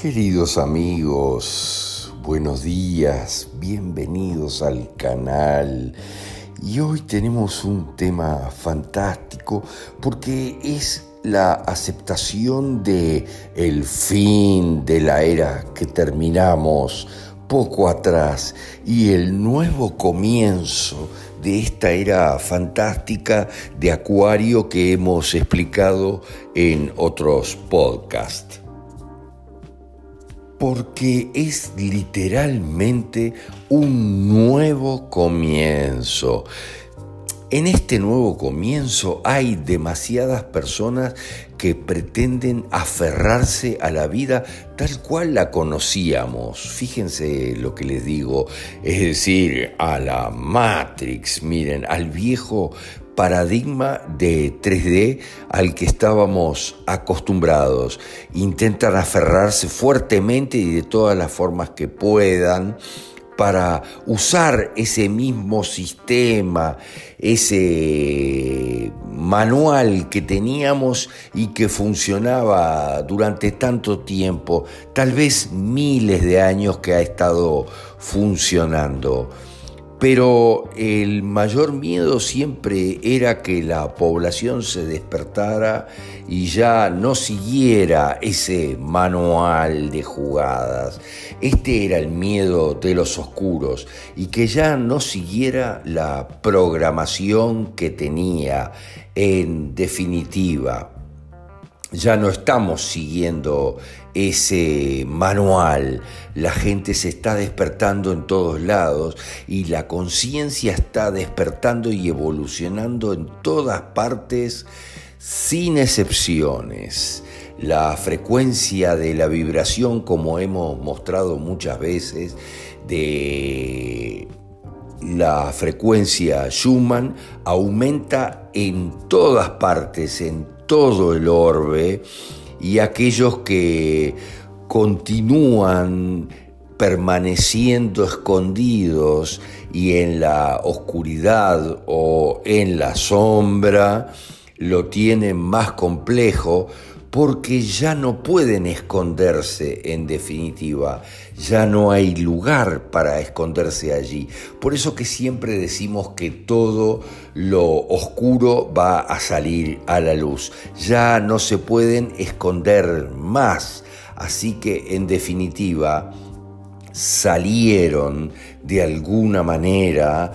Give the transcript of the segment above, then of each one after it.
Queridos amigos, buenos días, bienvenidos al canal. Y hoy tenemos un tema fantástico porque es la aceptación de el fin de la era que terminamos poco atrás y el nuevo comienzo de esta era fantástica de Acuario que hemos explicado en otros podcasts. Porque es literalmente un nuevo comienzo. En este nuevo comienzo hay demasiadas personas que pretenden aferrarse a la vida tal cual la conocíamos. Fíjense lo que les digo, es decir, a la Matrix, miren, al viejo paradigma de 3D al que estábamos acostumbrados. Intentan aferrarse fuertemente y de todas las formas que puedan para usar ese mismo sistema, ese manual que teníamos y que funcionaba durante tanto tiempo, tal vez miles de años que ha estado funcionando. Pero el mayor miedo siempre era que la población se despertara y ya no siguiera ese manual de jugadas. Este era el miedo de los oscuros y que ya no siguiera la programación que tenía en definitiva ya no estamos siguiendo ese manual, la gente se está despertando en todos lados y la conciencia está despertando y evolucionando en todas partes sin excepciones. La frecuencia de la vibración, como hemos mostrado muchas veces, de la frecuencia Schumann aumenta en todas partes, todo el orbe y aquellos que continúan permaneciendo escondidos y en la oscuridad o en la sombra, lo tienen más complejo porque ya no pueden esconderse en definitiva, ya no hay lugar para esconderse allí. Por eso que siempre decimos que todo lo oscuro va a salir a la luz, ya no se pueden esconder más, así que en definitiva salieron de alguna manera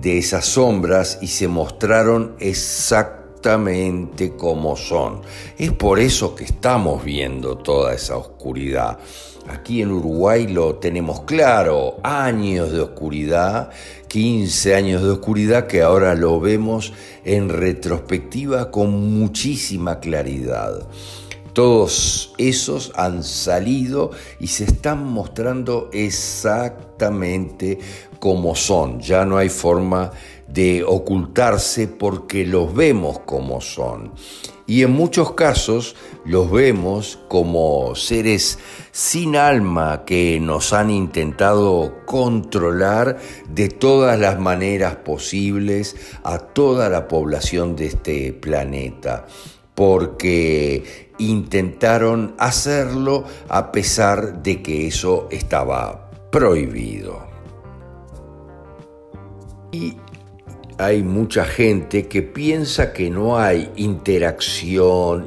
de esas sombras y se mostraron exactamente como son. Es por eso que estamos viendo toda esa oscuridad. Aquí en Uruguay lo tenemos claro, años de oscuridad, 15 años de oscuridad que ahora lo vemos en retrospectiva con muchísima claridad. Todos esos han salido y se están mostrando exactamente como son. Ya no hay forma de ocultarse porque los vemos como son. Y en muchos casos los vemos como seres sin alma que nos han intentado controlar de todas las maneras posibles a toda la población de este planeta porque intentaron hacerlo a pesar de que eso estaba prohibido. Hay mucha gente que piensa que no hay interacción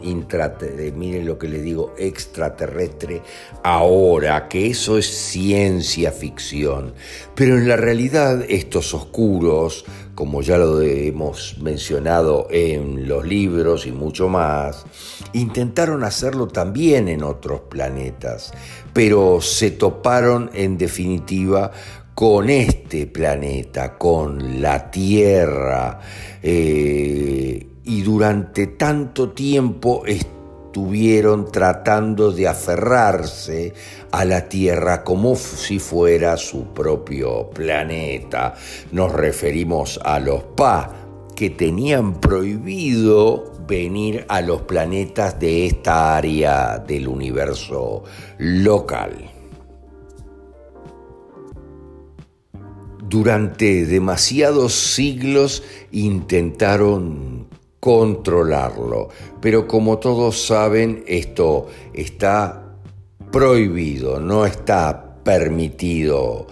miren lo que le digo, extraterrestre ahora, que eso es ciencia ficción. Pero en la realidad estos oscuros, como ya lo hemos mencionado en los libros y mucho más, intentaron hacerlo también en otros planetas, pero se toparon en definitiva con este planeta, con la Tierra, eh, y durante tanto tiempo estuvieron tratando de aferrarse a la Tierra como si fuera su propio planeta. Nos referimos a los Pa, que tenían prohibido venir a los planetas de esta área del universo local. Durante demasiados siglos intentaron controlarlo, pero como todos saben, esto está prohibido, no está permitido.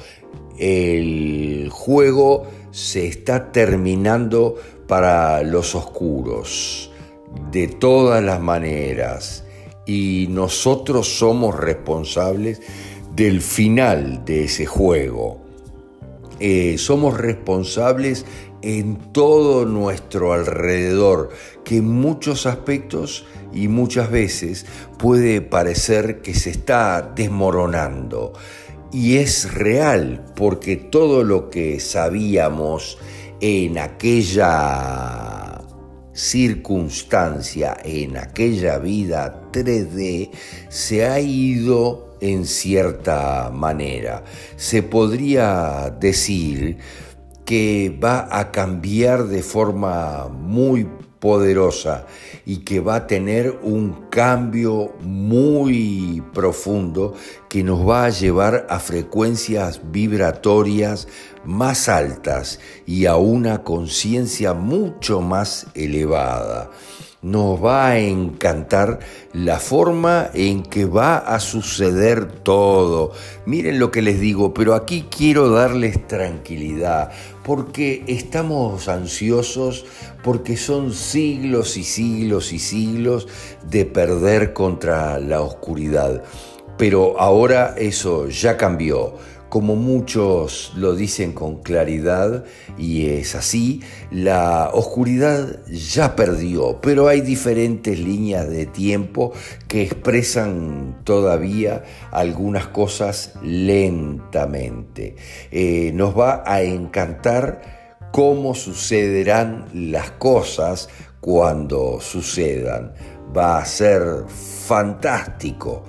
El juego se está terminando para los oscuros, de todas las maneras, y nosotros somos responsables del final de ese juego. Eh, somos responsables en todo nuestro alrededor, que en muchos aspectos y muchas veces puede parecer que se está desmoronando. Y es real, porque todo lo que sabíamos en aquella circunstancia, en aquella vida 3D, se ha ido en cierta manera. Se podría decir que va a cambiar de forma muy poderosa y que va a tener un cambio muy profundo que nos va a llevar a frecuencias vibratorias más altas y a una conciencia mucho más elevada nos va a encantar la forma en que va a suceder todo. Miren lo que les digo, pero aquí quiero darles tranquilidad, porque estamos ansiosos, porque son siglos y siglos y siglos de perder contra la oscuridad. Pero ahora eso ya cambió como muchos lo dicen con claridad, y es así, la oscuridad ya perdió, pero hay diferentes líneas de tiempo que expresan todavía algunas cosas lentamente. Eh, nos va a encantar cómo sucederán las cosas cuando sucedan. Va a ser fantástico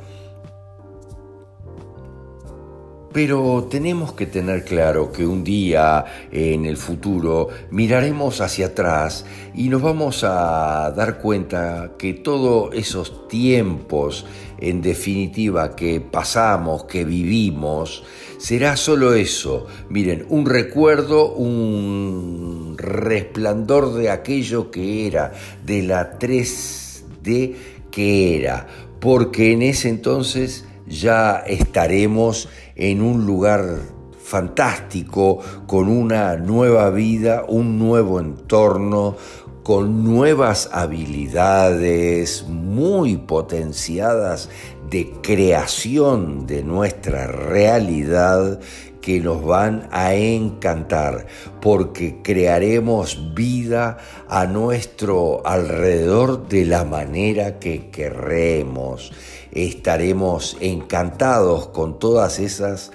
Pero tenemos que tener claro que un día en el futuro miraremos hacia atrás y nos vamos a dar cuenta que todos esos tiempos, en definitiva, que pasamos, que vivimos, será solo eso. Miren, un recuerdo, un resplandor de aquello que era, de la 3D que era, porque en ese entonces ya estaremos en un lugar fantástico, con una nueva vida, un nuevo entorno, con nuevas habilidades muy potenciadas de creación de nuestra realidad que nos van a encantar porque crearemos vida a nuestro alrededor de la manera que queremos estaremos encantados con todas esas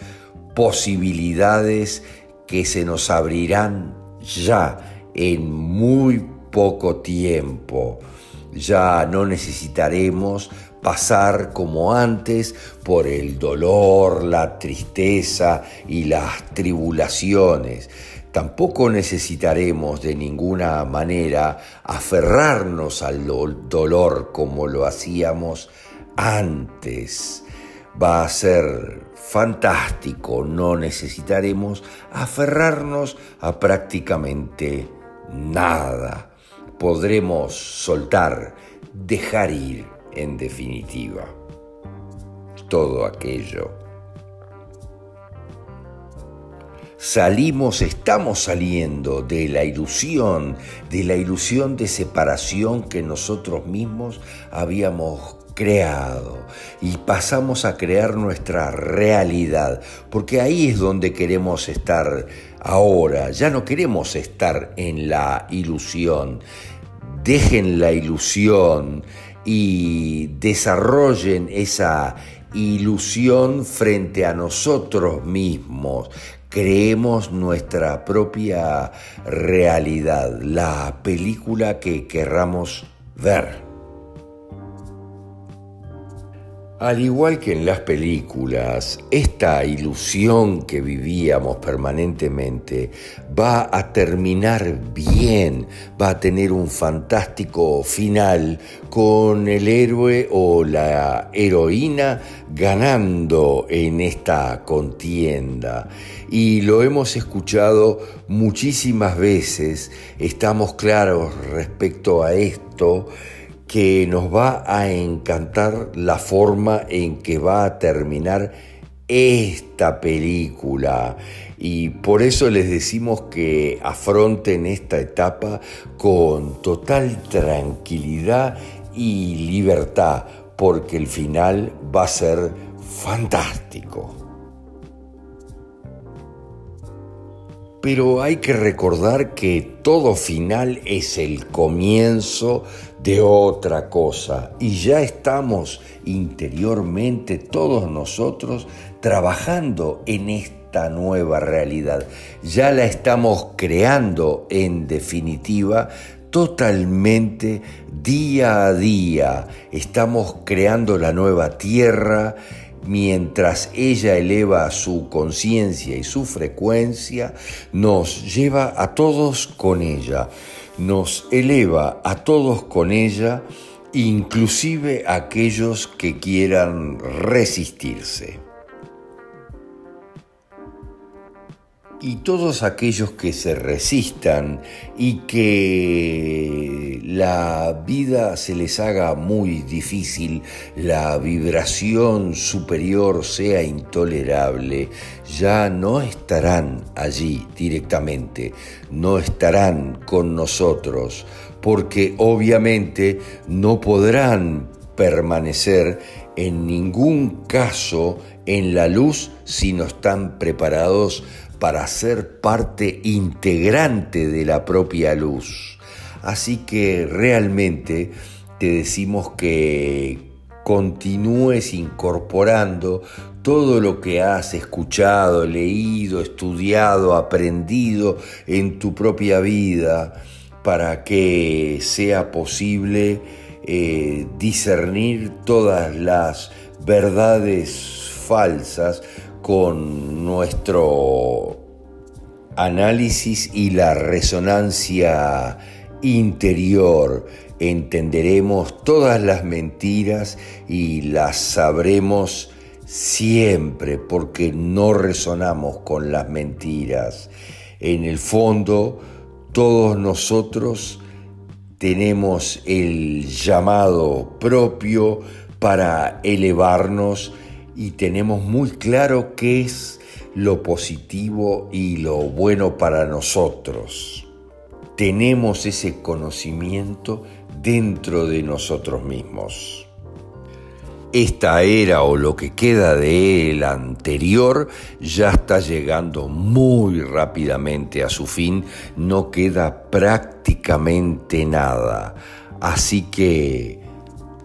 posibilidades que se nos abrirán ya en muy poco tiempo. Ya no necesitaremos pasar como antes por el dolor, la tristeza y las tribulaciones. Tampoco necesitaremos de ninguna manera aferrarnos al dolor como lo hacíamos antes. Va a ser fantástico, no necesitaremos aferrarnos a prácticamente nada. Podremos soltar, dejar ir, en definitiva, todo aquello. Salimos, estamos saliendo de la ilusión, de la ilusión de separación que nosotros mismos habíamos creado y pasamos a crear nuestra realidad, porque ahí es donde queremos estar ahora, ya no queremos estar en la ilusión. Dejen la ilusión y desarrollen esa ilusión frente a nosotros mismos. Creemos nuestra propia realidad, la película que querramos ver. Al igual que en las películas, esta ilusión que vivíamos permanentemente va a terminar bien, va a tener un fantástico final con el héroe o la heroína ganando en esta contienda. Y lo hemos escuchado muchísimas veces, estamos claros respecto a esto que nos va a encantar la forma en que va a terminar esta película y por eso les decimos que afronten esta etapa con total tranquilidad y libertad porque el final va a ser fantástico. Pero hay que recordar que todo final es el comienzo de otra cosa y ya estamos interiormente todos nosotros trabajando en esta nueva realidad. Ya la estamos creando en definitiva totalmente día a día. Estamos creando la nueva tierra mientras ella eleva su conciencia y su frecuencia, nos lleva a todos con ella, nos eleva a todos con ella, inclusive aquellos que quieran resistirse. Y todos aquellos que se resistan y que la vida se les haga muy difícil, la vibración superior sea intolerable, ya no estarán allí directamente, no estarán con nosotros, porque obviamente no podrán permanecer en ningún caso en la luz si no están preparados para ser parte integrante de la propia luz. Así que realmente te decimos que continúes incorporando todo lo que has escuchado, leído, estudiado, aprendido en tu propia vida para que sea posible eh, discernir todas las verdades falsas con nuestro análisis y la resonancia interior entenderemos todas las mentiras y las sabremos siempre porque no resonamos con las mentiras. En el fondo, todos nosotros tenemos el llamado propio para elevarnos y tenemos muy claro qué es lo positivo y lo bueno para nosotros. Tenemos ese conocimiento dentro de nosotros mismos. Esta era o lo que queda de él anterior ya está llegando muy rápidamente a su fin, no queda prácticamente nada. Así que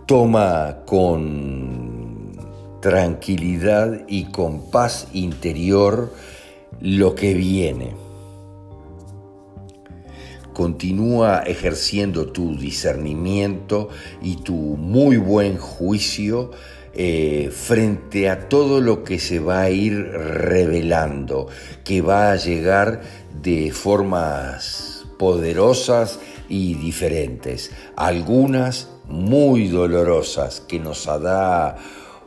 toma con tranquilidad y con paz interior lo que viene. Continúa ejerciendo tu discernimiento y tu muy buen juicio eh, frente a todo lo que se va a ir revelando, que va a llegar de formas poderosas y diferentes, algunas muy dolorosas que nos da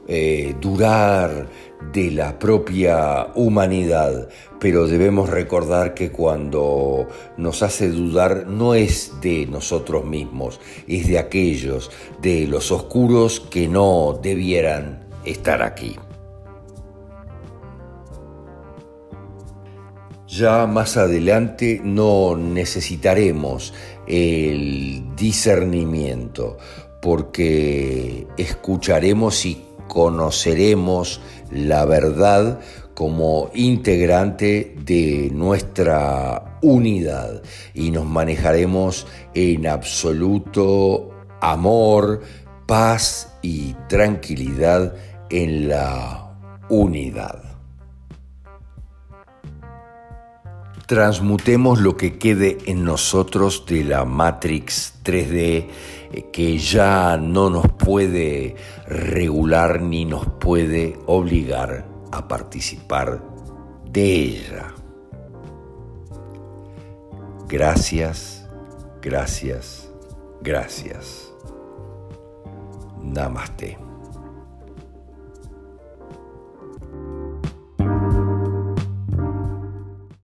eh, durar de la propia humanidad, pero debemos recordar que cuando nos hace dudar no es de nosotros mismos, es de aquellos, de los oscuros que no debieran estar aquí. Ya más adelante no necesitaremos el discernimiento porque escucharemos y conoceremos la verdad como integrante de nuestra unidad y nos manejaremos en absoluto amor, paz y tranquilidad en la unidad. Transmutemos lo que quede en nosotros de la Matrix 3D eh, que ya no nos puede regular ni nos puede obligar a participar de ella. Gracias, gracias, gracias. Namaste.